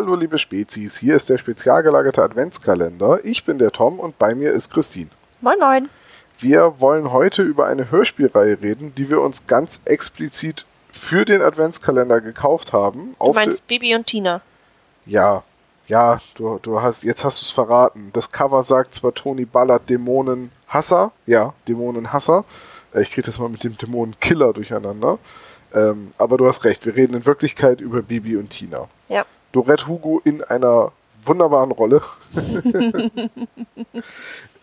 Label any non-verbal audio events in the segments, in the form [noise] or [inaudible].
Hallo liebe Spezies, hier ist der spezial gelagerte Adventskalender. Ich bin der Tom und bei mir ist Christine. Moin Moin. Wir wollen heute über eine Hörspielreihe reden, die wir uns ganz explizit für den Adventskalender gekauft haben. Du meinst Bibi und Tina. Ja, ja, du, du hast, jetzt hast du es verraten. Das Cover sagt zwar Tony Ballard Dämonenhasser, ja, Dämonenhasser. Äh, Ich kriege das mal mit dem Dämonenkiller durcheinander. Ähm, aber du hast recht, wir reden in Wirklichkeit über Bibi und Tina. Ja. Dorette Hugo in einer wunderbaren Rolle. [laughs]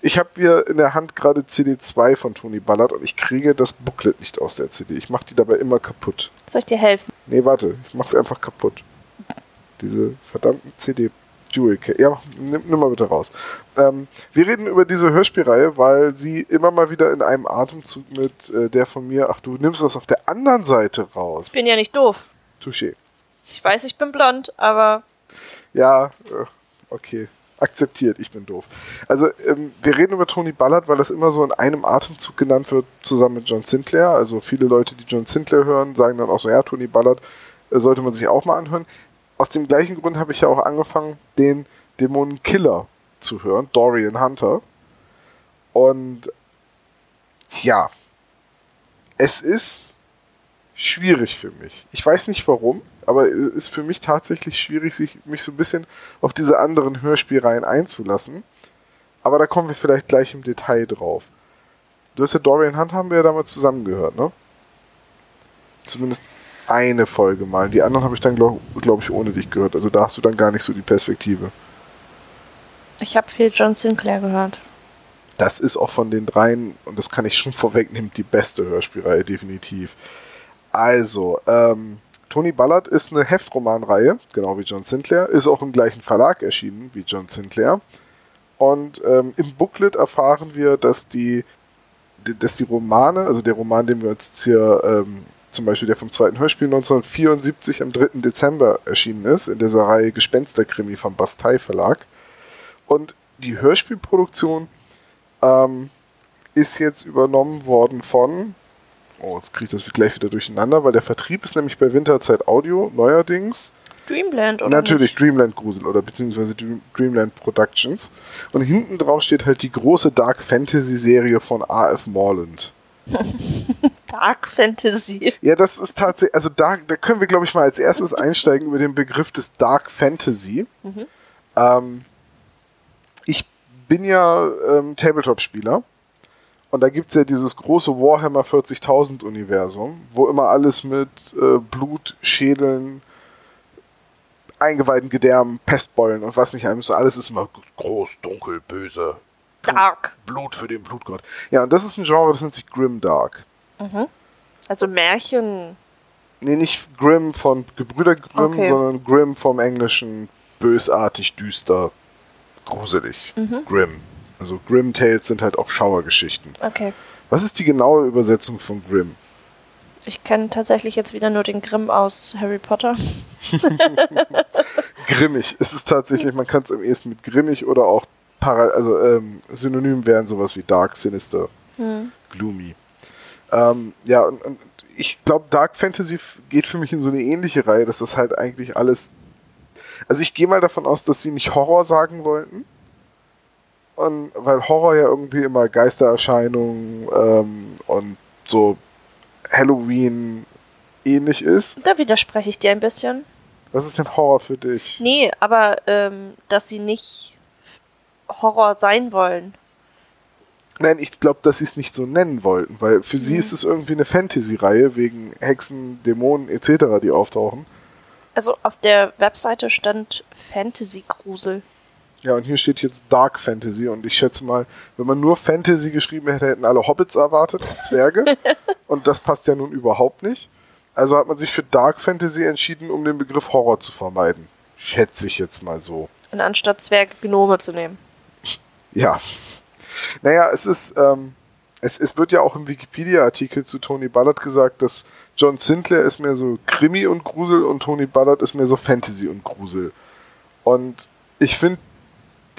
ich habe hier in der Hand gerade CD2 von Tony Ballard und ich kriege das Booklet nicht aus der CD. Ich mache die dabei immer kaputt. Soll ich dir helfen? Nee, warte, ich mach's einfach kaputt. Diese verdammten CD. Jewel Case. Ja, nimm, nimm mal bitte raus. Ähm, wir reden über diese Hörspielreihe, weil sie immer mal wieder in einem Atemzug mit äh, der von mir, ach du nimmst das auf der anderen Seite raus. Ich bin ja nicht doof. Touché. Ich weiß, ich bin blond, aber Ja, äh, okay. Akzeptiert, ich bin doof. Also, ähm, wir reden über Tony Ballard, weil das immer so in einem Atemzug genannt wird, zusammen mit John Sinclair. Also, viele Leute, die John Sinclair hören, sagen dann auch so: Ja, Tony Ballard äh, sollte man sich auch mal anhören. Aus dem gleichen Grund habe ich ja auch angefangen, den Dämonenkiller zu hören, Dorian Hunter. Und ja, es ist schwierig für mich. Ich weiß nicht warum, aber es ist für mich tatsächlich schwierig, sich, mich so ein bisschen auf diese anderen Hörspielreihen einzulassen. Aber da kommen wir vielleicht gleich im Detail drauf. Du hast ja Dorian Hunt haben wir ja damals zusammen gehört, ne? Zumindest eine Folge mal. Die anderen habe ich dann, glaube glaub ich, ohne dich gehört. Also da hast du dann gar nicht so die Perspektive. ich habe viel John Sinclair gehört. Das ist auch von den dreien, und das kann ich schon vorwegnehmen, die beste Hörspielreihe, definitiv. Also, ähm, Tony Ballard ist eine Heftromanreihe, genau wie John Sinclair, ist auch im gleichen Verlag erschienen wie John Sinclair. Und ähm, im Booklet erfahren wir, dass die, dass die Romane, also der Roman, den wir jetzt hier, ähm, zum Beispiel der vom zweiten Hörspiel 1974 am 3. Dezember erschienen ist, in dieser Reihe Gespensterkrimi vom Bastei Verlag. Und die Hörspielproduktion ähm, ist jetzt übernommen worden von, oh, jetzt kriege ich das gleich wieder durcheinander, weil der Vertrieb ist nämlich bei Winterzeit Audio neuerdings. Dreamland oder Natürlich Nicht? Dreamland Grusel oder beziehungsweise Dream- Dreamland Productions. Und hinten drauf steht halt die große Dark Fantasy Serie von A.F. Morland. [laughs] Dark Fantasy. Ja, das ist tatsächlich, also da, da können wir, glaube ich, mal als erstes [laughs] einsteigen über den Begriff des Dark Fantasy. Ähm, ich bin ja ähm, Tabletop-Spieler und da gibt's ja dieses große Warhammer 40.000 Universum, wo immer alles mit äh, Blut, Schädeln, eingeweihten Gedärmen, Pestbeulen und was nicht allem so. Alles ist immer groß, dunkel, böse. Dark. Blut für den Blutgott. Ja, und das ist ein Genre, das nennt sich Grimdark. Also Märchen. Nee, nicht Grimm von Gebrüder Grimm, Okay. sondern Grimm vom Englischen bösartig, düster, gruselig. Grimm. Also Grimm Tales sind halt auch Schauergeschichten. Okay. Was ist die genaue Übersetzung von Grimm? Ich kenne tatsächlich jetzt wieder nur den Grimm aus Harry Potter. [laughs] Grimmig. Es ist tatsächlich, man kann es am ehesten mit grimmig oder auch para also ähm, synonym wären sowas wie dark, sinister, gloomy. Ähm, ja, und, und ich glaube, Dark Fantasy geht für mich in so eine ähnliche Reihe, dass das halt eigentlich alles. Also ich gehe mal davon aus, dass sie nicht Horror sagen wollten. Und weil Horror ja irgendwie immer Geistererscheinungen ähm, und so Halloween ähnlich ist. Da widerspreche ich dir ein bisschen. Was ist denn Horror für dich? Nee, aber ähm, dass sie nicht Horror sein wollen. Nein, ich glaube, dass sie es nicht so nennen wollten, weil für sie ist es irgendwie eine Fantasy-Reihe wegen Hexen, Dämonen etc., die auftauchen. Also auf der Webseite stand Fantasy-Grusel. Ja, und hier steht jetzt Dark Fantasy und ich schätze mal, wenn man nur Fantasy geschrieben hätte, hätten alle Hobbits erwartet und Zwerge. [laughs] und das passt ja nun überhaupt nicht. Also hat man sich für Dark Fantasy entschieden, um den Begriff Horror zu vermeiden. Schätze ich jetzt mal so. Und anstatt Zwerge Gnome zu nehmen. [laughs] Ja. Naja, es ist, ähm, es, es wird ja auch im Wikipedia-Artikel zu Tony Ballard gesagt, dass John Sinclair ist mehr so Krimi und Grusel und Tony Ballard ist mehr so Fantasy und Grusel. Und ich finde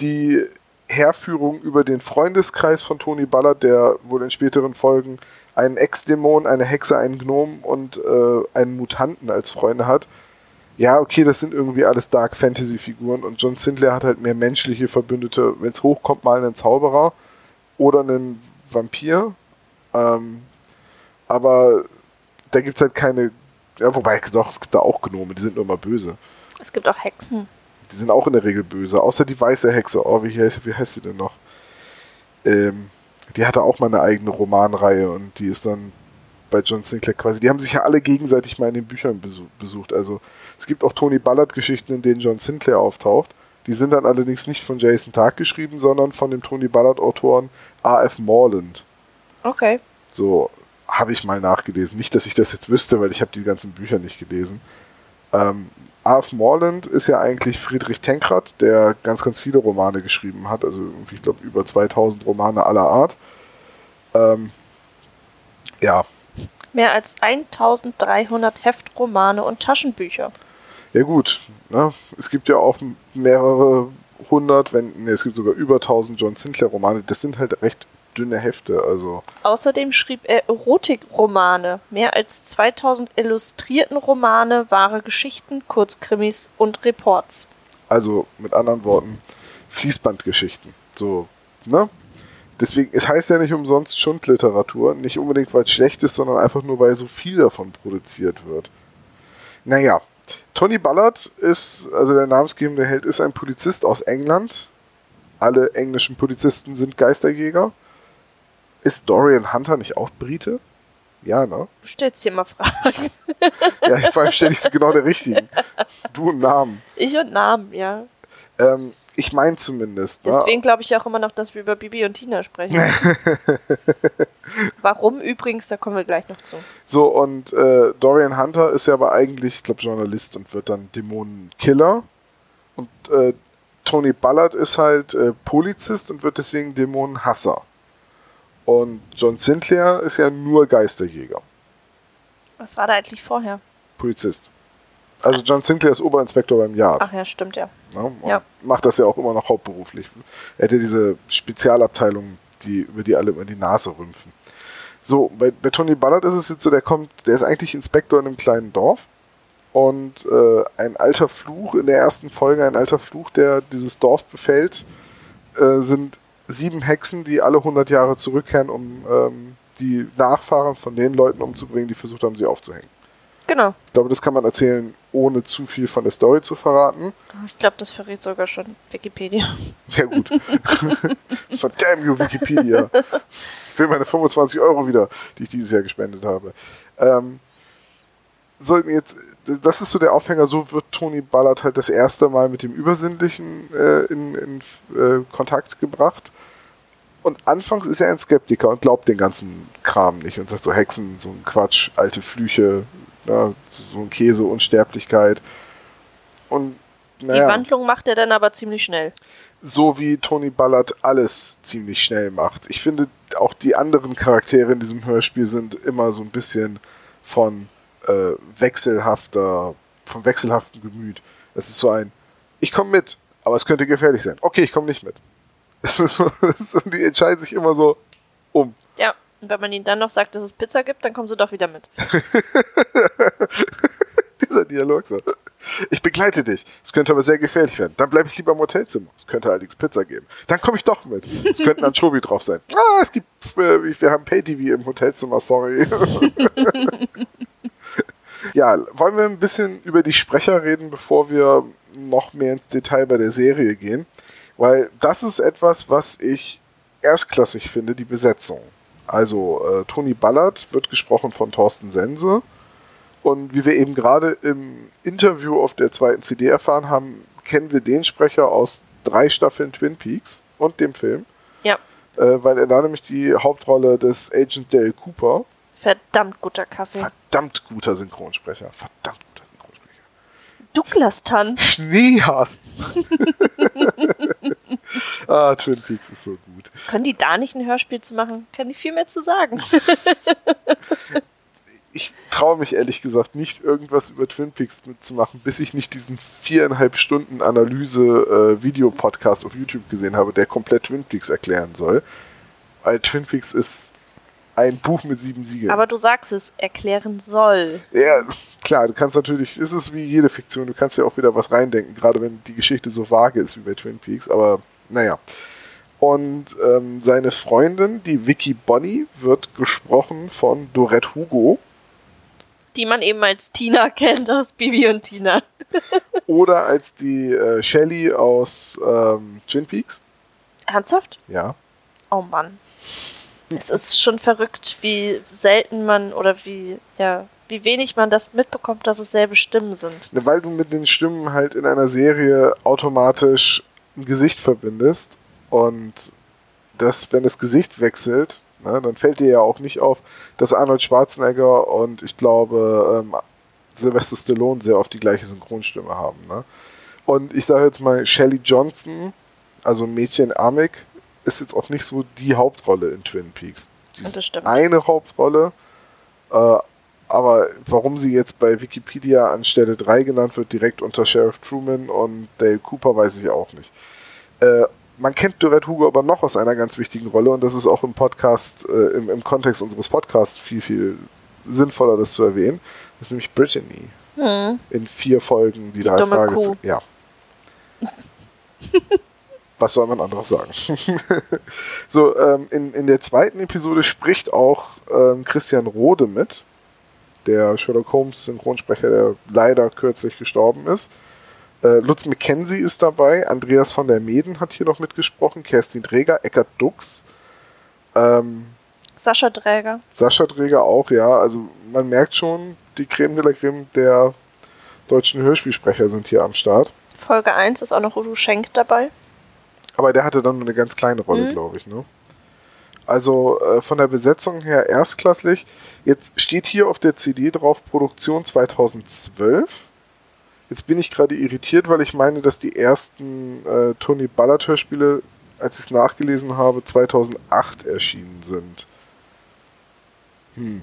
die Herführung über den Freundeskreis von Tony Ballard, der wohl in späteren Folgen einen Ex-Dämon, eine Hexe, einen Gnom und äh, einen Mutanten als Freunde hat. Ja, okay, das sind irgendwie alles Dark Fantasy-Figuren und John Sinclair hat halt mehr menschliche Verbündete. Wenn es hochkommt, mal einen Zauberer oder einen Vampir. Ähm, aber da gibt es halt keine. Ja, wobei, doch, es gibt da auch Gnome, die sind nur mal böse. Es gibt auch Hexen. Die sind auch in der Regel böse, außer die weiße Hexe. Oh, wie heißt, wie heißt sie denn noch? Ähm, die hatte auch mal eine eigene Romanreihe und die ist dann bei John Sinclair quasi. Die haben sich ja alle gegenseitig mal in den Büchern besucht. Also es gibt auch Tony Ballard-Geschichten, in denen John Sinclair auftaucht. Die sind dann allerdings nicht von Jason Tag geschrieben, sondern von dem Tony Ballard-Autoren A.F. Morland. Okay. So habe ich mal nachgelesen. Nicht, dass ich das jetzt wüsste, weil ich habe die ganzen Bücher nicht gelesen. Ähm, A.F. Morland ist ja eigentlich Friedrich Tenkrad, der ganz, ganz viele Romane geschrieben hat. Also ich glaube, über 2000 Romane aller Art. Ähm, ja. Mehr als 1300 Heftromane und Taschenbücher. Ja gut, ne? es gibt ja auch mehrere hundert, wenn, nee, es gibt sogar über 1000 John Sinclair Romane. Das sind halt recht dünne Hefte, also. Außerdem schrieb er Erotikromane, mehr als 2000 illustrierten Romane, wahre Geschichten, Kurzkrimis und Reports. Also mit anderen Worten Fließbandgeschichten, so, ne? Deswegen, es heißt ja nicht umsonst Schundliteratur, nicht unbedingt weil es schlecht ist, sondern einfach nur weil so viel davon produziert wird. Naja, Tony Ballard ist, also der namensgebende Held, ist ein Polizist aus England. Alle englischen Polizisten sind Geisterjäger. Ist Dorian Hunter nicht auch Brite? Ja, ne? Du stellst hier mal Fragen. ja, vor allem stelle ich sie genau der richtigen. Du und Namen. Ich und Namen, ja. Ähm, ich meine zumindest. Ne? Deswegen glaube ich auch immer noch, dass wir über Bibi und Tina sprechen. [laughs] Warum übrigens, da kommen wir gleich noch zu. So, und äh, Dorian Hunter ist ja aber eigentlich, ich glaube, Journalist und wird dann Dämonenkiller. Und äh, Tony Ballard ist halt äh, Polizist und wird deswegen Dämonenhasser. Und John Sinclair ist ja nur Geisterjäger. Was war da eigentlich vorher? Polizist. Also John Sinclair ist Oberinspektor beim Yard. Ach ja, stimmt ja. ja, ja. Macht das ja auch immer noch hauptberuflich. Er hätte diese Spezialabteilung, die, über die alle immer die Nase rümpfen. So, bei, bei Tony Ballard ist es jetzt so, der kommt, der ist eigentlich Inspektor in einem kleinen Dorf. Und äh, ein alter Fluch, in der ersten Folge, ein alter Fluch, der dieses Dorf befällt, äh, sind sieben Hexen, die alle 100 Jahre zurückkehren, um ähm, die Nachfahren von den Leuten umzubringen, die versucht haben, sie aufzuhängen. Genau. Ich glaube, das kann man erzählen, ohne zu viel von der Story zu verraten. Ich glaube, das verrät sogar schon Wikipedia. Sehr gut. [laughs] Verdammt, you Wikipedia. Ich will meine 25 Euro wieder, die ich dieses Jahr gespendet habe. Ähm, so, jetzt, das ist so der Aufhänger, so wird Tony Ballard halt das erste Mal mit dem Übersinnlichen äh, in, in äh, Kontakt gebracht. Und anfangs ist er ein Skeptiker und glaubt den ganzen Kram nicht und sagt so Hexen, so ein Quatsch, alte Flüche, ja, so ein Käse, Unsterblichkeit. Und naja, die Wandlung macht er dann aber ziemlich schnell. So wie Tony Ballard alles ziemlich schnell macht. Ich finde, auch die anderen Charaktere in diesem Hörspiel sind immer so ein bisschen von äh, wechselhafter, vom wechselhaften Gemüt. Es ist so ein, ich komme mit, aber es könnte gefährlich sein. Okay, ich komme nicht mit. Es ist so, [laughs] es ist so, die entscheiden sich immer so um. Ja. Und wenn man ihnen dann noch sagt, dass es Pizza gibt, dann kommen sie doch wieder mit. [laughs] Dieser Dialog so. Ich begleite dich. Es könnte aber sehr gefährlich werden. Dann bleibe ich lieber im Hotelzimmer. Es könnte allerdings Pizza geben. Dann komme ich doch mit. Es könnten Anchovy drauf sein. [laughs] Ah, es gibt, äh, wir haben Pay-TV im Hotelzimmer, sorry. ja, wollen wir ein bisschen über die Sprecher reden, bevor wir noch mehr ins Detail bei der Serie gehen? Weil das ist etwas, was ich erstklassig finde, die Besetzung. Also äh, Toni Ballard wird gesprochen von Thorsten Sense. Und wie wir eben gerade im Interview auf der zweiten CD erfahren haben, kennen wir den Sprecher aus drei Staffeln Twin Peaks und dem Film. Ja. Äh, weil er da nämlich die Hauptrolle des Agent Dale Cooper Verdammt guter Kaffee. Verdammt guter Synchronsprecher. Verdammt. Douglas Tan. Schneehasten. [laughs] ah, Twin Peaks ist so gut. Können die da nicht ein Hörspiel zu machen? Kann ich viel mehr zu sagen. [laughs] ich traue mich ehrlich gesagt nicht, irgendwas über Twin Peaks mitzumachen, bis ich nicht diesen viereinhalb Stunden Analyse-Video-Podcast auf YouTube gesehen habe, der komplett Twin Peaks erklären soll. Weil Twin Peaks ist ein Buch mit sieben Siegeln. Aber du sagst es, erklären soll. Ja, klar, du kannst natürlich, es ist wie jede Fiktion, du kannst ja auch wieder was reindenken, gerade wenn die Geschichte so vage ist wie bei Twin Peaks, aber naja. Und ähm, seine Freundin, die Vicky Bonnie, wird gesprochen von Dorette Hugo. Die man eben als Tina [laughs] kennt aus Bibi und Tina. [laughs] Oder als die äh, Shelly aus ähm, Twin Peaks. Ernsthaft? Ja. Oh Mann. Es ist schon verrückt, wie selten man oder wie, ja, wie wenig man das mitbekommt, dass es selbe Stimmen sind. Ne, weil du mit den Stimmen halt in einer Serie automatisch ein Gesicht verbindest und das, wenn das Gesicht wechselt, ne, dann fällt dir ja auch nicht auf, dass Arnold Schwarzenegger und ich glaube ähm, Sylvester Stallone sehr oft die gleiche Synchronstimme haben. Ne? Und ich sage jetzt mal, Shelley Johnson, also Mädchen Amik, ist jetzt auch nicht so die Hauptrolle in Twin Peaks. Das stimmt. eine Hauptrolle, äh, aber warum sie jetzt bei Wikipedia an Stelle 3 genannt wird, direkt unter Sheriff Truman und Dale Cooper, weiß ich auch nicht. Äh, man kennt Dorette Hugo aber noch aus einer ganz wichtigen Rolle und das ist auch im Podcast, äh, im, im Kontext unseres Podcasts viel, viel sinnvoller, das zu erwähnen. Das ist nämlich Brittany. Hm. In vier Folgen, die, Die drei Fragezeichen. Ja. [laughs] Was soll man anderes sagen? [laughs] so, ähm, in, in der zweiten Episode spricht auch ähm, Christian Rode mit, der Sherlock Holmes Synchronsprecher, der leider kürzlich gestorben ist. Äh, Lutz McKenzie ist dabei, Andreas von der Meden hat hier noch mitgesprochen, Kerstin Träger, Eckart Dux, ähm, Sascha Dräger. Sascha Träger auch, ja. Also man merkt schon, die Creme de la Creme der deutschen Hörspielsprecher sind hier am Start. Folge 1 ist auch noch Udo Schenk dabei. Aber der hatte dann nur eine ganz kleine Rolle, Mhm. glaube ich. Ne? Also äh, von der Besetzung her erstklassig. Jetzt steht hier auf der CD drauf Produktion 2012. Jetzt bin ich gerade irritiert, weil ich meine, dass die ersten äh, Tony Ballard Hörspiele, als ich es nachgelesen habe, 2008 erschienen sind. Hm.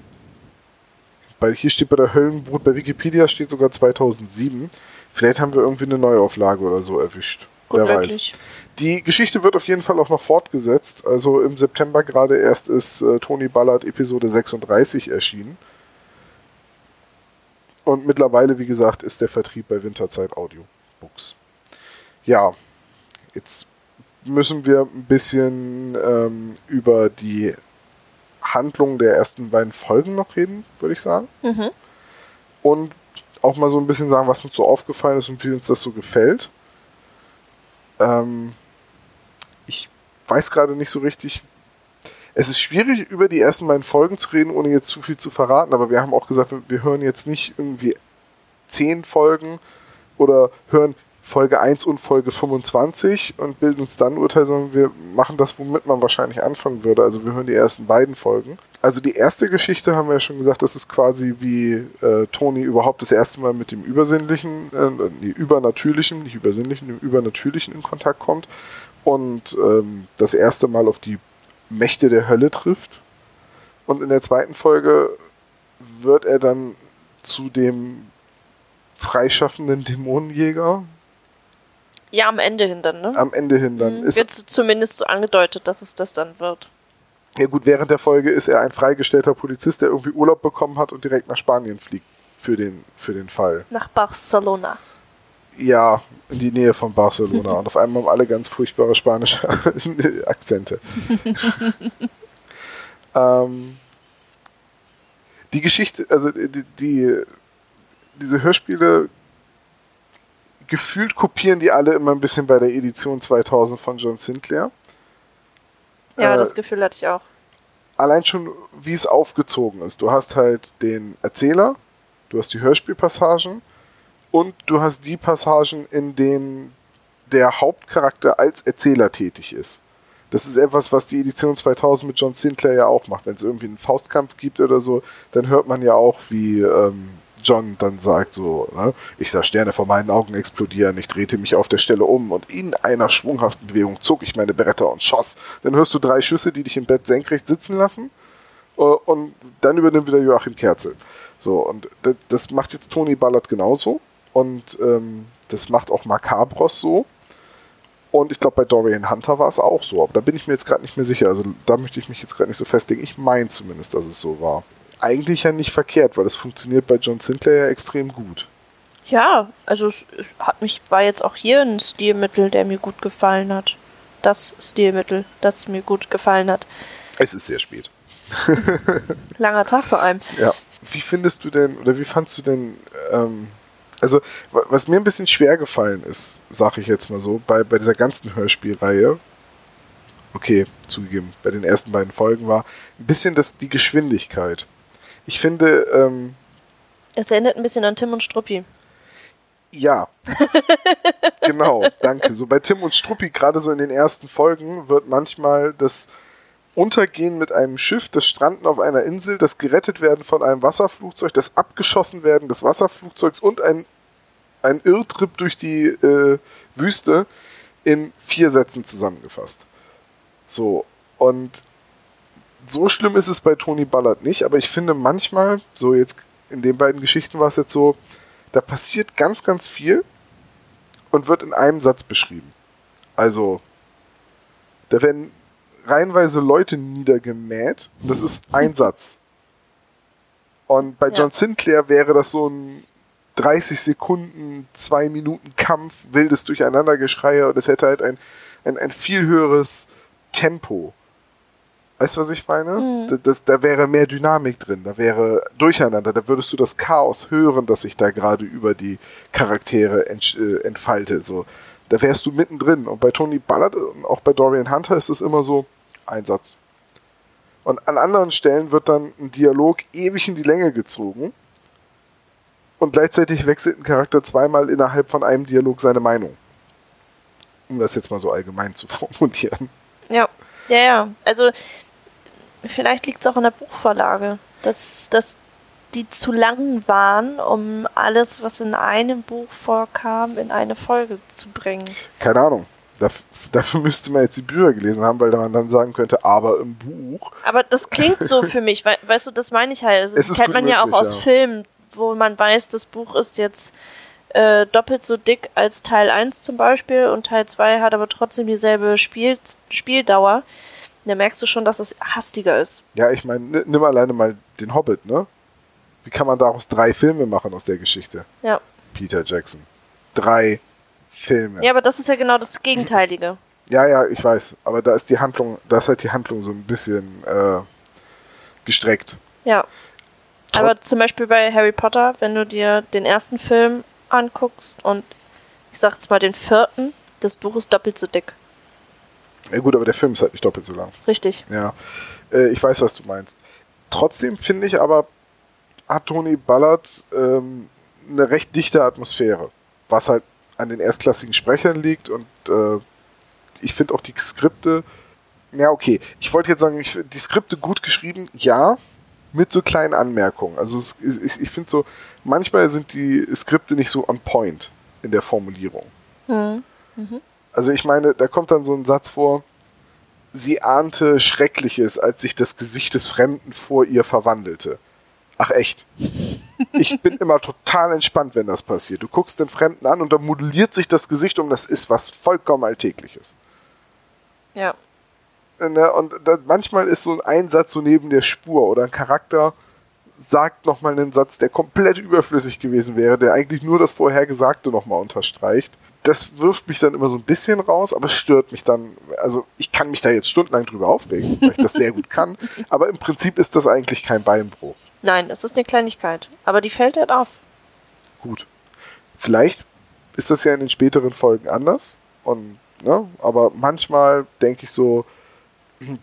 Weil hier steht bei der Höllenbrut, bei Wikipedia steht sogar 2007. Vielleicht haben wir irgendwie eine Neuauflage oder so erwischt. Gut Wer weiß. möglich. Die Geschichte wird auf jeden Fall auch noch fortgesetzt. Also im September gerade erst ist äh, Tony Ballard Episode 36 erschienen. Und mittlerweile, wie gesagt, ist der Vertrieb bei Winterzeit Audiobooks. Ja, jetzt müssen wir ein bisschen ähm, über die Handlung der ersten beiden Folgen noch reden, würde ich sagen. Mhm. Und auch mal so ein bisschen sagen, was uns so aufgefallen ist und wie uns das so gefällt. Ähm, ich weiß gerade nicht so richtig. Es ist schwierig, über die ersten beiden Folgen zu reden, ohne jetzt zu viel zu verraten, aber wir haben auch gesagt, wir- hören jetzt nicht irgendwie zehn Folgen oder hören Folge 1 und Folge 25 und bilden uns dann ein Urteil, sondern wir machen das, womit man wahrscheinlich anfangen würde. Also wir hören die ersten beiden Folgen. Also die erste Geschichte haben wir ja schon gesagt, das ist quasi wie äh, Tony überhaupt das erste Mal mit dem Übersinnlichen, äh, nee, Übernatürlichen, nicht Übersinnlichen, dem Übernatürlichen in Kontakt kommt und ähm, das erste Mal auf die Mächte der Hölle trifft. Und in der zweiten Folge wird er dann zu dem freischaffenden Dämonenjäger Ja, am Ende hin dann, ne? am Ende hin dann. Mhm. Ist, Wird zumindest so angedeutet, dass es das dann wird. Ja gut, während der Folge ist er ein freigestellter Polizist, der irgendwie Urlaub bekommen hat und direkt nach Spanien fliegt für den, für den Fall. Nach Barcelona. Ja, in die Nähe von Barcelona. und auf einmal haben alle ganz furchtbare spanische [laughs] Akzente. [laughs] ähm, die Geschichte, also die, die, diese Hörspiele gefühlt kopieren die alle immer ein bisschen bei der Edition 2000 von John Sinclair. Ja, Äh, das Gefühl hatte ich auch. allein schon, wie es aufgezogen ist. Du hast halt den Erzähler, du hast die Hörspielpassagen und du hast die Passagen, in denen der Hauptcharakter als Erzähler tätig ist. Das ist etwas, was die Edition 2000 mit John Sinclair ja auch macht. Wenn es irgendwie einen Faustkampf gibt oder so, dann hört man ja auch, wie ähm, John dann sagt so, ne, ich sah Sterne vor meinen Augen explodieren, ich drehte mich auf der Stelle um und in einer schwunghaften Bewegung zog ich meine Beretta und schoss. Dann hörst du drei Schüsse, die dich im Bett senkrecht sitzen lassen äh, und dann übernimmt wieder Joachim Kerzel. So, und das macht jetzt Tony Ballard genauso und ähm, das macht auch Macabros so. Und ich glaube, bei Dorian Hunter war es auch so. Aber da bin ich mir jetzt gerade nicht mehr sicher. Also da möchte ich mich jetzt gerade nicht so festlegen. Ich meine zumindest, dass es so war. Eigentlich ja nicht verkehrt, weil es funktioniert bei John Sinclair ja extrem gut. Ja, also es hat mich, war jetzt auch hier ein Stilmittel, der mir gut gefallen hat. Das Stilmittel, das mir gut gefallen hat. Es ist sehr spät. [laughs] Langer Tag vor allem. Ja. Wie findest du denn, oder wie fandst du denn ähm, also was mir ein bisschen schwer gefallen ist, sage ich jetzt mal so, bei, bei dieser ganzen Hörspielreihe, okay, zugegeben, bei den ersten beiden Folgen war ein bisschen das, die Geschwindigkeit. Ich finde, ähm, es erinnert ein bisschen an Tim und Struppi. Ja, [laughs] genau, danke. So bei Tim und Struppi, gerade so in den ersten Folgen, wird manchmal das Untergehen mit einem Schiff, das Stranden auf einer Insel, das gerettet werden von einem Wasserflugzeug, das abgeschossen werden des Wasserflugzeugs und ein, ein Irrtrip durch die äh, Wüste in vier Sätzen zusammengefasst. So, und so schlimm ist es bei Tony Ballard nicht, aber ich finde manchmal, so jetzt in den beiden Geschichten war es jetzt so, da passiert ganz, ganz viel und wird in einem Satz beschrieben. Also, da werden reihenweise Leute niedergemäht. Und das ist ein Satz. Und bei John Sinclair wäre das so ein 30 Sekunden, zwei Minuten Kampf, wildes Durcheinandergeschreie und es hätte halt ein, ein, ein viel höheres Tempo. Weißt du, was ich meine? Mhm. Das, das, da wäre mehr Dynamik drin, da wäre Durcheinander, da würdest du das Chaos hören, das sich da gerade über die Charaktere ent, äh, entfaltet. So. Da wärst du mittendrin. Und bei Tony Ballard und auch bei Dorian Hunter ist es immer so, Einsatz. Und an anderen Stellen wird dann ein Dialog ewig in die Länge gezogen. Und gleichzeitig wechselt ein Charakter zweimal innerhalb von einem Dialog seine Meinung. Um das jetzt mal so allgemein zu [laughs] formulieren. Ja, ja, ja. Also vielleicht liegt es auch in der Buchvorlage, dass, dass die zu lang waren, um alles, was in einem Buch vorkam, in eine Folge zu bringen. Keine Ahnung. Dafür, müsste man jetzt die Bücher gelesen haben, weil man dann sagen könnte, aber im Buch. Aber das klingt so für mich, weil, weißt du, das meine ich halt. Also, [laughs] das kennt man ja auch aus ja. Filmen, wo man weiß, das Buch ist jetzt äh, doppelt so dick als Teil 1 zum Beispiel und Teil 2 hat aber trotzdem dieselbe Spiel Spieldauer. Da merkst du schon, dass es hastiger ist. Ja, ich meine, nimm alleine mal den Hobbit, ne? Wie kann man daraus drei Filme machen aus der Geschichte? Ja. Peter Jackson. Drei Filme. Ja, aber das ist ja genau das Gegenteilige. Ja, ja, ich weiß. Aber da ist die Handlung, da ist halt die Handlung so ein bisschen äh, gestreckt. Ja. Trot aber zum Beispiel bei Harry Potter, wenn du dir den ersten Film anguckst und ich sag jetzt mal den vierten, das Buch ist doppelt so dick. Ja gut, aber der Film ist halt nicht doppelt so lang. Richtig. Ja. Äh, ich weiß, was du meinst. Trotzdem finde ich aber, hat Tony Ballard ähm, eine recht dichte Atmosphäre. Was halt an den erstklassigen Sprechern liegt und äh, ich finde auch die Skripte, ja okay, ich wollte jetzt sagen, ich, die Skripte gut geschrieben, ja, mit so kleinen Anmerkungen. Also es, ich, ich finde so, manchmal sind die Skripte nicht so on point in der Formulierung. Mhm. Mhm. Also ich meine, da kommt dann so ein Satz vor, sie ahnte Schreckliches, als sich das Gesicht des Fremden vor ihr verwandelte. Ach echt. Ich bin immer total entspannt, wenn das passiert. Du guckst den Fremden an und dann modelliert sich das Gesicht um, das ist was vollkommen Alltägliches. Ja. Ne, und manchmal ist so ein Einsatz so neben der Spur oder ein Charakter sagt nochmal einen Satz, der komplett überflüssig gewesen wäre, der eigentlich nur das Vorhergesagte nochmal unterstreicht. Das wirft mich dann immer so ein bisschen raus, aber es stört mich dann. Also ich kann mich da jetzt stundenlang drüber aufregen, weil ich das sehr gut kann. [laughs] Aber im Prinzip ist das eigentlich kein Beinbruch. Nein, es ist eine Kleinigkeit. Aber die fällt halt auf. Gut. Vielleicht ist das ja in den späteren Folgen anders. Und, ne, aber manchmal denke ich so,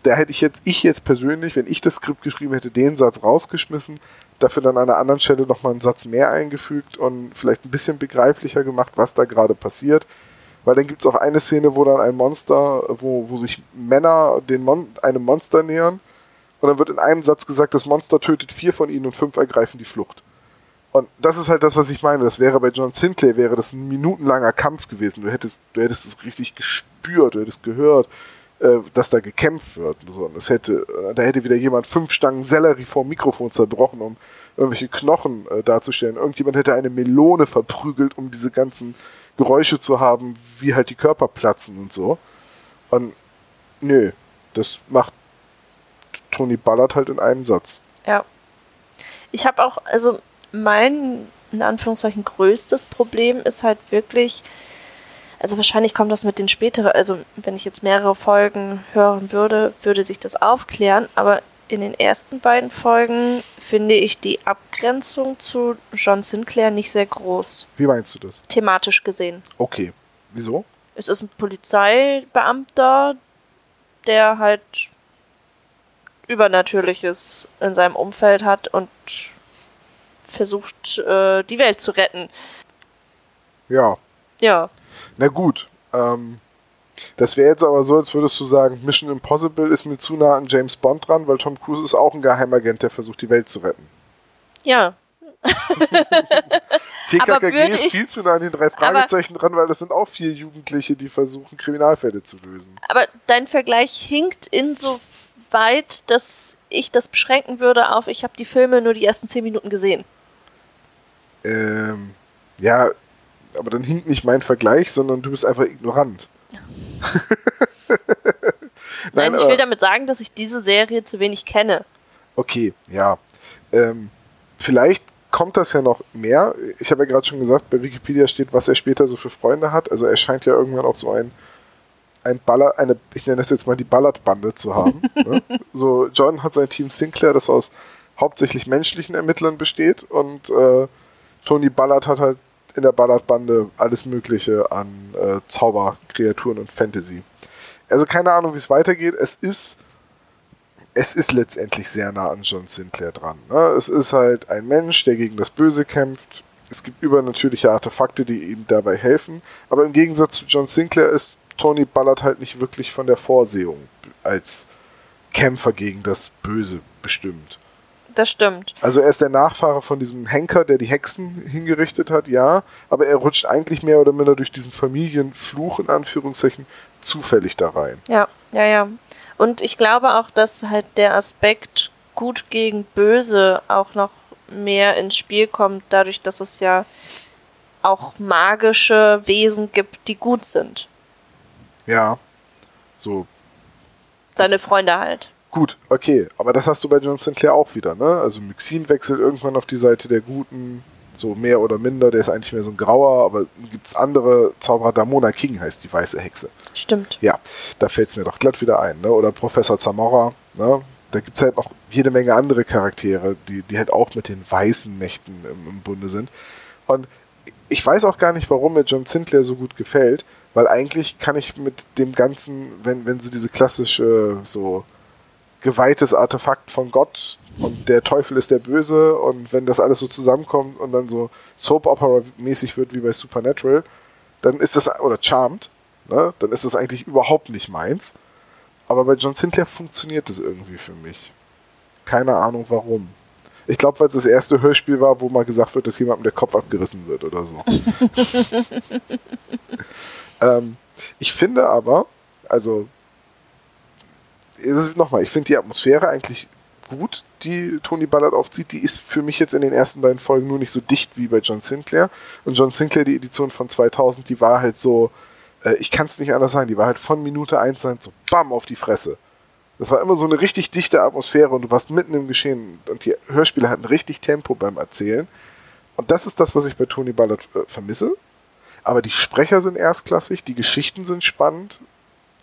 da hätte ich jetzt, ich jetzt persönlich, wenn ich das Skript geschrieben hätte, den Satz rausgeschmissen, dafür dann an einer anderen Stelle nochmal einen Satz mehr eingefügt und vielleicht ein bisschen begreiflicher gemacht, was da gerade passiert. Weil dann gibt es auch eine Szene, wo dann ein Monster, wo, wo sich Männer den Mon einem Monster nähern und dann wird in einem Satz gesagt, das Monster tötet vier von ihnen und fünf ergreifen die Flucht. Und das ist halt das, was ich meine. Das wäre bei John Sinclair, wäre das ein minutenlanger Kampf gewesen. Du hättest, du hättest es richtig gespürt, du hättest gehört, äh, dass da gekämpft wird. So. und es hätte, äh, da hätte wieder jemand fünf Stangen Sellerie vor dem Mikrofon zerbrochen, um irgendwelche Knochen äh, darzustellen. Irgendjemand hätte eine Melone verprügelt, um diese ganzen Geräusche zu haben, wie halt die Körper platzen und so. Und nö, das macht Tony Ballard halt in einem Satz. Ja. Ich habe auch, also mein, in Anführungszeichen, größtes Problem ist halt wirklich, also wahrscheinlich kommt das mit den späteren, also wenn ich jetzt mehrere Folgen hören würde, würde sich das aufklären, aber in den ersten beiden Folgen finde ich die Abgrenzung zu John Sinclair nicht sehr groß. Wie meinst du das? Thematisch gesehen. Okay. Wieso? Es ist ein Polizeibeamter, der halt Übernatürliches in seinem Umfeld hat und versucht, äh, die Welt zu retten. Ja. Ja. Na gut. Ähm, das wäre jetzt aber so, als würdest du sagen, Mission Impossible ist mir zu nah an James Bond dran, weil Tom Cruise ist auch ein Geheimagent, der versucht, die Welt zu retten. Ja. [laughs] TKKG ist viel zu nah an den drei Fragezeichen dran, weil das sind auch vier Jugendliche, die versuchen, Kriminalfälle zu lösen. Aber dein Vergleich hinkt insoweit, dass ich das beschränken würde auf, ich habe die Filme nur die ersten zehn Minuten gesehen. Ähm, ja, aber dann hinkt nicht mein Vergleich, sondern du bist einfach ignorant. [laughs] Nein, Nein, ich will damit sagen, dass ich diese Serie zu wenig kenne. Okay, ja. Ähm, vielleicht kommt das ja noch mehr. Ich habe ja gerade schon gesagt, bei Wikipedia steht, was er später so für Freunde hat. Also er scheint ja irgendwann auch so ein, ein Baller, eine, ich nenne das jetzt mal die Ballard-Bande zu haben. [laughs] ne? So, John hat sein Team Sinclair, das aus hauptsächlich menschlichen Ermittlern besteht und äh, Tony Ballard hat halt in der Ballard-Bande alles Mögliche an äh, Zauberkreaturen und Fantasy. Also keine Ahnung, wie es weitergeht. Es ist, es ist letztendlich sehr nah an John Sinclair dran. Ne? Es ist halt ein Mensch, der gegen das Böse kämpft. Es gibt übernatürliche Artefakte, die ihm dabei helfen. Aber im Gegensatz zu John Sinclair ist Tony Ballard halt nicht wirklich von der Vorsehung als Kämpfer gegen das Böse bestimmt. Das stimmt. Also er ist der Nachfahre von diesem Henker, der die Hexen hingerichtet hat, ja, aber er rutscht eigentlich mehr oder minder durch diesen Familienfluch in Anführungszeichen zufällig da rein. Ja, ja, ja. Und ich glaube auch, dass halt der Aspekt gut gegen böse auch noch mehr ins Spiel kommt, dadurch, dass es ja auch magische Wesen gibt, die gut sind. Ja. So. Seine Freunde halt. Gut, okay, aber das hast du bei John Sinclair auch wieder, ne? Also Myxin wechselt irgendwann auf die Seite der Guten, so mehr oder minder, der ist eigentlich mehr so ein grauer, aber gibt es andere Zauberer, Damona King heißt die weiße Hexe. Stimmt. Ja, da fällt es mir doch glatt wieder ein, ne? Oder Professor Zamora, ne? Da gibt es halt noch jede Menge andere Charaktere, die, die halt auch mit den weißen Mächten im, im Bunde sind. Und ich weiß auch gar nicht, warum mir John Sinclair so gut gefällt, weil eigentlich kann ich mit dem Ganzen, wenn, wenn so diese klassische, so geweihtes Artefakt von Gott und der Teufel ist der Böse und wenn das alles so zusammenkommt und dann so Soap Opera mäßig wird wie bei Supernatural, dann ist das, oder Charmed, ne, dann ist das eigentlich überhaupt nicht meins. Aber bei John Sinclair funktioniert das irgendwie für mich. Keine Ahnung warum. Ich glaube, weil es das erste Hörspiel war, wo mal gesagt wird, dass jemandem der Kopf abgerissen wird oder so. [laughs] ähm, ich finde aber, also nochmal, ich finde die Atmosphäre eigentlich gut, die Tony Ballard aufzieht. Die ist für mich jetzt in den ersten beiden Folgen nur nicht so dicht wie bei John Sinclair. Und John Sinclair, die Edition von 2000, die war halt so, äh, ich kann es nicht anders sagen, die war halt von Minute 1 dann so bam auf die Fresse. Das war immer so eine richtig dichte Atmosphäre und du warst mitten im Geschehen und die Hörspiele hatten richtig Tempo beim Erzählen. Und das ist das, was ich bei Tony Ballard äh, vermisse. Aber die Sprecher sind erstklassig, die Geschichten sind spannend,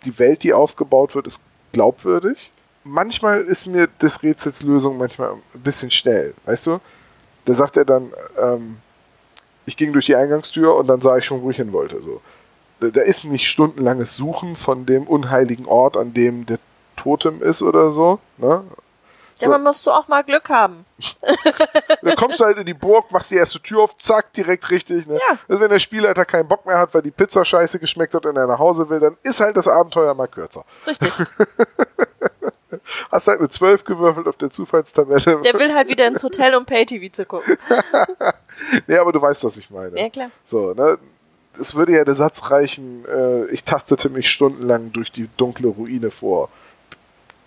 die Welt, die aufgebaut wird, ist glaubwürdig. Manchmal ist mir des Rätsels Lösung manchmal ein bisschen schnell, weißt du? Da sagt er dann, ähm, ich ging durch die Eingangstür und dann sah ich schon, wo ich hin wollte. So. Da, da ist nicht stundenlanges Suchen von dem unheiligen Ort, an dem der Totem ist oder so, ne? Ja, man musst du auch mal Glück haben. [laughs] dann kommst du halt in die Burg, machst die erste Tür auf, zack, direkt richtig. Ne? Ja. Also wenn der Spielleiter keinen Bock mehr hat, weil die Pizza scheiße geschmeckt hat und er nach Hause will, dann ist halt das Abenteuer mal kürzer. Richtig. [laughs] Hast halt eine 12 gewürfelt auf der Zufallstabelle. Der will halt wieder ins Hotel, um Pay-TV zu gucken. [laughs] nee, aber du weißt, was ich meine. Ja, klar. So, ne? Es würde ja der Satz reichen, äh, ich tastete mich stundenlang durch die dunkle Ruine vor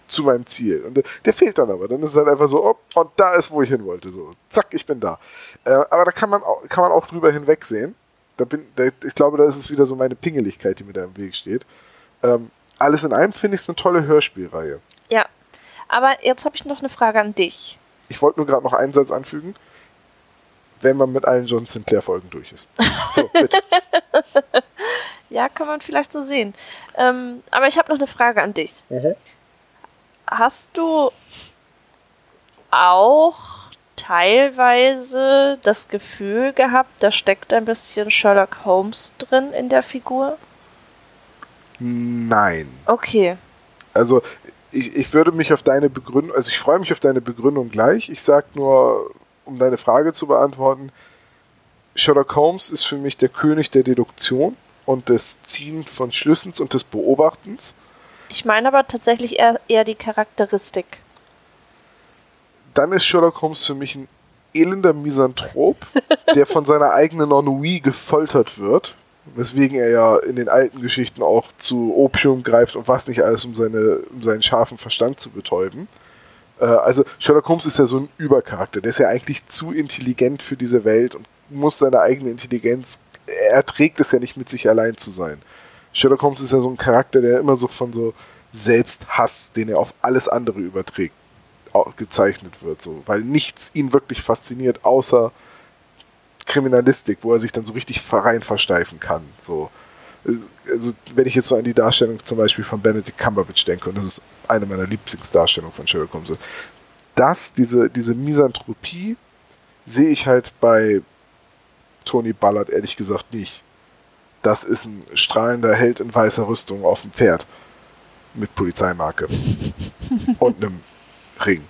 zu meinem Ziel. Und der, der, fehlt dann aber. Dann ist es halt einfach so, oh, und da ist, wo ich hin wollte. So, zack, ich bin da. Äh, aber da kann man, auch, kann man auch drüber hinwegsehen. Da bin, da, ich glaube, da ist es wieder so meine Pingeligkeit, die mir da im Weg steht. Ähm, alles in allem finde ich es eine tolle Hörspielreihe. Ja. Aber jetzt habe ich noch eine Frage an dich. Ich wollte nur gerade noch einen Satz anfügen. Wenn man mit allen John Sinclair-Folgen durch ist. So, [laughs] bitte. ja, kann man vielleicht so sehen. Ähm, aber ich habe noch eine Frage an dich. Mhm. Hast du auch teilweise das Gefühl gehabt, da steckt ein bisschen Sherlock Holmes drin in der Figur? Nein. Okay. Also ich, ich würde mich auf deine Begründung, also ich freue mich auf deine Begründung gleich. Ich sage nur, um deine Frage zu beantworten, Sherlock Holmes ist für mich der König der Deduktion und des Ziehen von Schlüssen und des Beobachtens. Ich meine aber tatsächlich eher, eher die Charakteristik. Dann ist Sherlock Holmes für mich ein elender Misanthrop, [laughs] der von seiner eigenen Ennui gefoltert wird weswegen er ja in den alten Geschichten auch zu Opium greift und was nicht alles, um, seine, um seinen scharfen Verstand zu betäuben. Äh, also Sherlock Holmes ist ja so ein Übercharakter, der ist ja eigentlich zu intelligent für diese Welt und muss seine eigene Intelligenz, er trägt es ja nicht mit sich allein zu sein. Sherlock Holmes ist ja so ein Charakter, der immer so von so Selbsthass, den er auf alles andere überträgt, gezeichnet wird, so, weil nichts ihn wirklich fasziniert, außer Kriminalistik, wo er sich dann so richtig rein versteifen kann. So. Also, wenn ich jetzt so an die Darstellung zum Beispiel von Benedict Cumberbatch denke, und das ist eine meiner Lieblingsdarstellungen von Sherlock Holmes, das, diese, diese Misanthropie, sehe ich halt bei Tony Ballard ehrlich gesagt nicht. Das ist ein strahlender Held in weißer Rüstung auf dem Pferd mit Polizeimarke [laughs] und einem Ring.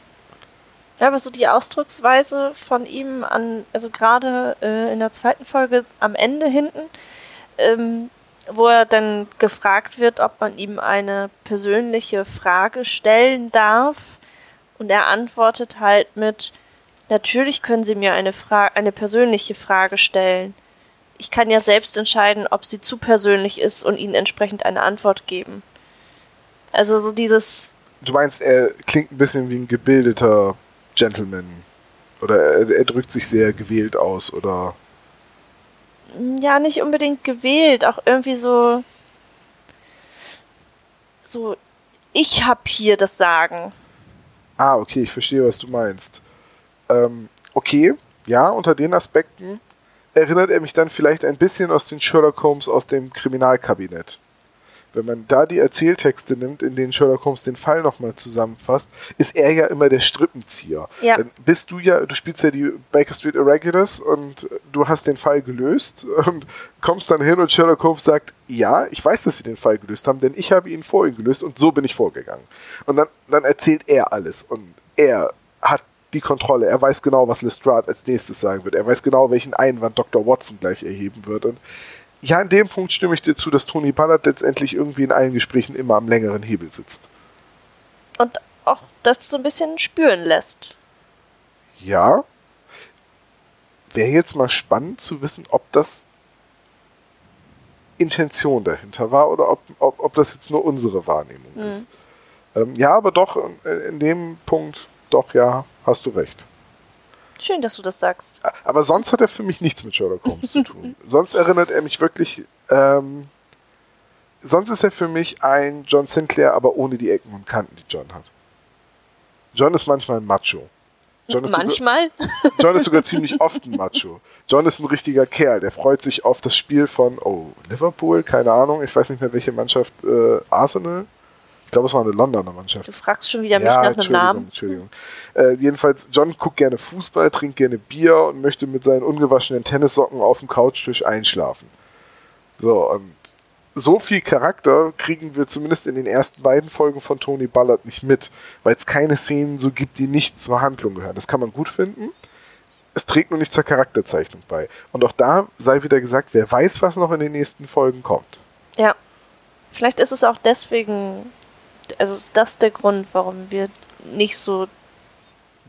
Ja, aber so die Ausdrucksweise von ihm an, also gerade äh, in der zweiten Folge am Ende hinten, ähm, wo er dann gefragt wird, ob man ihm eine persönliche Frage stellen darf. Und er antwortet halt mit, natürlich können Sie mir eine, Fra eine persönliche Frage stellen. Ich kann ja selbst entscheiden, ob sie zu persönlich ist und Ihnen entsprechend eine Antwort geben. Also so dieses. Du meinst, er klingt ein bisschen wie ein gebildeter Gentleman. Oder er, er drückt sich sehr gewählt aus, oder? Ja, nicht unbedingt gewählt, auch irgendwie so. So, ich hab hier das Sagen. Ah, okay, ich verstehe, was du meinst. Ähm, okay, ja, unter den Aspekten erinnert er mich dann vielleicht ein bisschen aus den Sherlock Holmes aus dem Kriminalkabinett wenn man da die Erzähltexte nimmt, in denen Sherlock Holmes den Fall nochmal zusammenfasst, ist er ja immer der Strippenzieher. Ja. Dann bist du ja, du spielst ja die Baker Street Irregulars und du hast den Fall gelöst und kommst dann hin und Sherlock Holmes sagt, ja, ich weiß, dass sie den Fall gelöst haben, denn ich habe ihn vor ihnen gelöst und so bin ich vorgegangen. Und dann, dann erzählt er alles und er hat die Kontrolle. Er weiß genau, was Lestrade als nächstes sagen wird. Er weiß genau, welchen Einwand Dr. Watson gleich erheben wird. Und ja, in dem Punkt stimme ich dir zu, dass Tony Ballard letztendlich irgendwie in allen Gesprächen immer am längeren Hebel sitzt. Und auch das so ein bisschen spüren lässt. Ja. Wäre jetzt mal spannend zu wissen, ob das Intention dahinter war oder ob, ob, ob das jetzt nur unsere Wahrnehmung mhm. ist. Ähm, ja, aber doch, äh, in dem Punkt, doch, ja, hast du recht. Schön, dass du das sagst. Aber sonst hat er für mich nichts mit Sherlock Holmes zu tun. [laughs] Sonst erinnert er mich wirklich. Ähm, sonst ist er für mich ein John Sinclair, aber ohne die Ecken und Kanten, die John hat. John ist manchmal ein Macho. manchmal? Sogar, [laughs] John ist sogar ziemlich oft ein Macho. John ist ein richtiger Kerl. Der freut sich auf das Spiel von, oh, Liverpool, keine Ahnung, ich weiß nicht mehr welche Mannschaft, äh, Arsenal glaube, es war eine Londoner Mannschaft. Du fragst schon wieder mich ja, nach einem Namen. Entschuldigung. Äh, jedenfalls, John guckt gerne Fußball, trinkt gerne Bier und möchte mit seinen ungewaschenen Tennissocken auf dem Couchtisch einschlafen. So, und so viel Charakter kriegen wir zumindest in den ersten beiden Folgen von Tony Ballard nicht mit, weil es keine Szenen so gibt, die nicht zur Handlung gehören. Das kann man gut finden. Es trägt nur nicht zur Charakterzeichnung bei. Und auch da sei wieder gesagt, wer weiß, was noch in den nächsten Folgen kommt. Ja. Vielleicht ist es auch deswegen, also ist das der Grund, warum wir nicht so.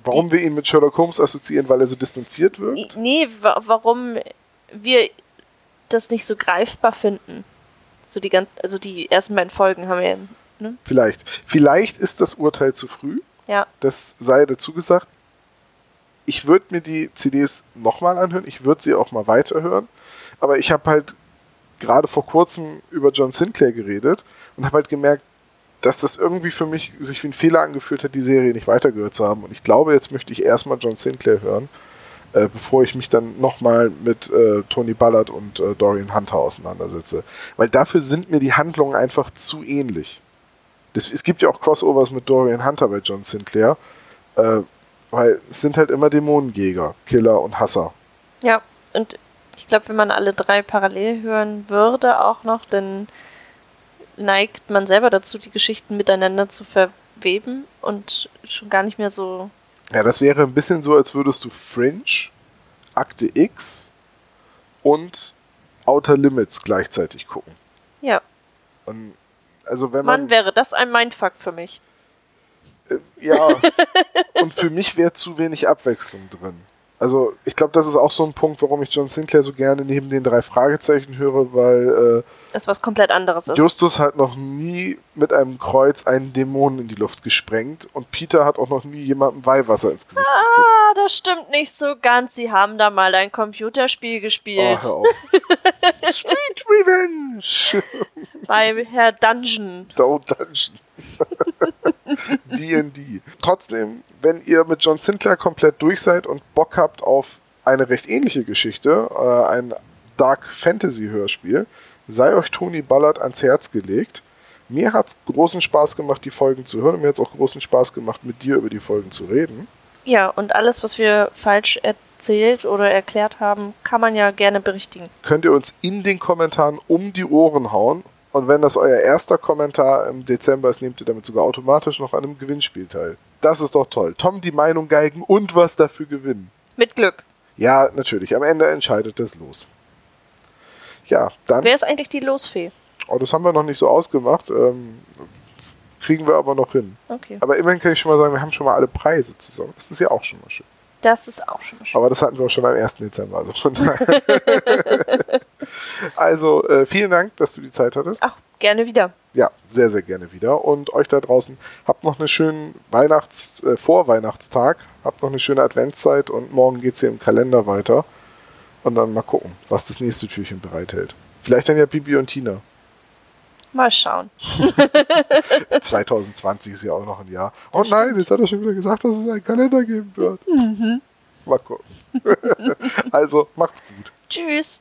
Warum wir ihn mit Sherlock Holmes assoziieren, weil er so distanziert wirkt? Nee, warum wir das nicht so greifbar finden. So die ganz, also die ersten beiden Folgen haben wir. Ne? Vielleicht. Vielleicht ist das Urteil zu früh. Ja. Das sei dazu gesagt. Ich würde mir die CDs nochmal anhören. Ich würde sie auch mal weiterhören. Aber ich habe halt gerade vor kurzem über John Sinclair geredet und habe halt gemerkt, dass das irgendwie für mich sich wie ein Fehler angefühlt hat, die Serie nicht weitergehört zu haben. Und ich glaube, jetzt möchte ich erstmal John Sinclair hören äh, bevor ich mich dann nochmal mit äh, Tony Ballard und äh, Dorian Hunter auseinandersetze. Weil dafür sind mir die Handlungen einfach zu ähnlich. Das, es gibt ja auch Crossovers mit Dorian Hunter bei John Sinclair, äh, weil es sind halt immer Dämonenjäger, Killer und Hasser. Ja, und ich glaube, wenn man alle drei parallel hören würde auch noch, dann neigt man selber dazu, die Geschichten miteinander zu verweben und schon gar nicht mehr so ja, das wäre ein bisschen so, als würdest du Fringe, Akte X und Outer Limits gleichzeitig gucken. Ja. Und also wenn man. Mann, wäre das ein Mindfuck für mich. Äh, ja. [laughs] und für mich wäre zu wenig Abwechslung drin. Also ich glaube, das ist auch so ein Punkt, warum ich John Sinclair so gerne neben den drei Fragezeichen höre, weil äh, es was komplett anderes ist. Justus hat noch nie mit einem Kreuz einen Dämonen in die Luft gesprengt und Peter hat auch noch nie jemandem Weihwasser ins Gesicht ah, gekippt. Ah, das stimmt nicht so ganz. Sie haben da mal ein Computerspiel gespielt. Oh, hör auf. [laughs] Sweet Revenge! Bei Herr Dungeon. Oh, Dungeon. [laughs] D&D. Trotzdem wenn ihr mit John Sinclair komplett durch seid und Bock habt auf eine recht ähnliche Geschichte, äh, ein Dark Fantasy Hörspiel, sei euch Tony Ballard ans Herz gelegt. Mir hat es großen Spaß gemacht, die Folgen zu hören und mir hat es auch großen Spaß gemacht, mit dir über die Folgen zu reden. Ja, und alles, was wir falsch erzählt oder erklärt haben, kann man ja gerne berichtigen. Könnt ihr uns in den Kommentaren um die Ohren hauen und wenn das euer erster Kommentar im Dezember ist, nehmt ihr damit sogar automatisch noch an einem Gewinnspiel teil. Das ist doch toll. Tom die Meinung geigen und was dafür gewinnen. Mit Glück. Ja, natürlich. Am Ende entscheidet das Los. Ja, dann. Wer ist eigentlich die Losfee? Oh, das haben wir noch nicht so ausgemacht. Ähm, kriegen wir aber noch hin. Okay. Aber immerhin kann ich schon mal sagen, wir haben schon mal alle Preise zusammen. Das ist ja auch schon mal schön. Das ist auch schon schön. Aber das hatten wir auch schon am 1. Dezember. Also, von [laughs] also äh, vielen Dank, dass du die Zeit hattest. Ach, gerne wieder. Ja, sehr, sehr gerne wieder. Und euch da draußen, habt noch einen schönen Weihnachts-, äh, Vorweihnachtstag, habt noch eine schöne Adventszeit und morgen geht es hier im Kalender weiter. Und dann mal gucken, was das nächste Türchen bereithält. Vielleicht dann ja Bibi und Tina. Mal schauen. [laughs] 2020 ist ja auch noch ein Jahr. Oh nein, jetzt hat er schon wieder gesagt, dass es einen Kalender geben wird. Mhm. Mal gucken. [laughs] also, macht's gut. Tschüss.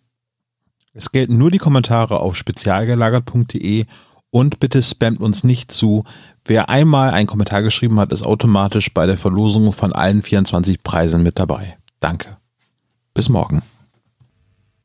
es gelten nur die Kommentare auf spezialgelagert.de und bitte spammt uns nicht zu. Wer einmal einen Kommentar geschrieben hat, ist automatisch bei der Verlosung von allen 24 Preisen mit dabei. Danke. Bis morgen.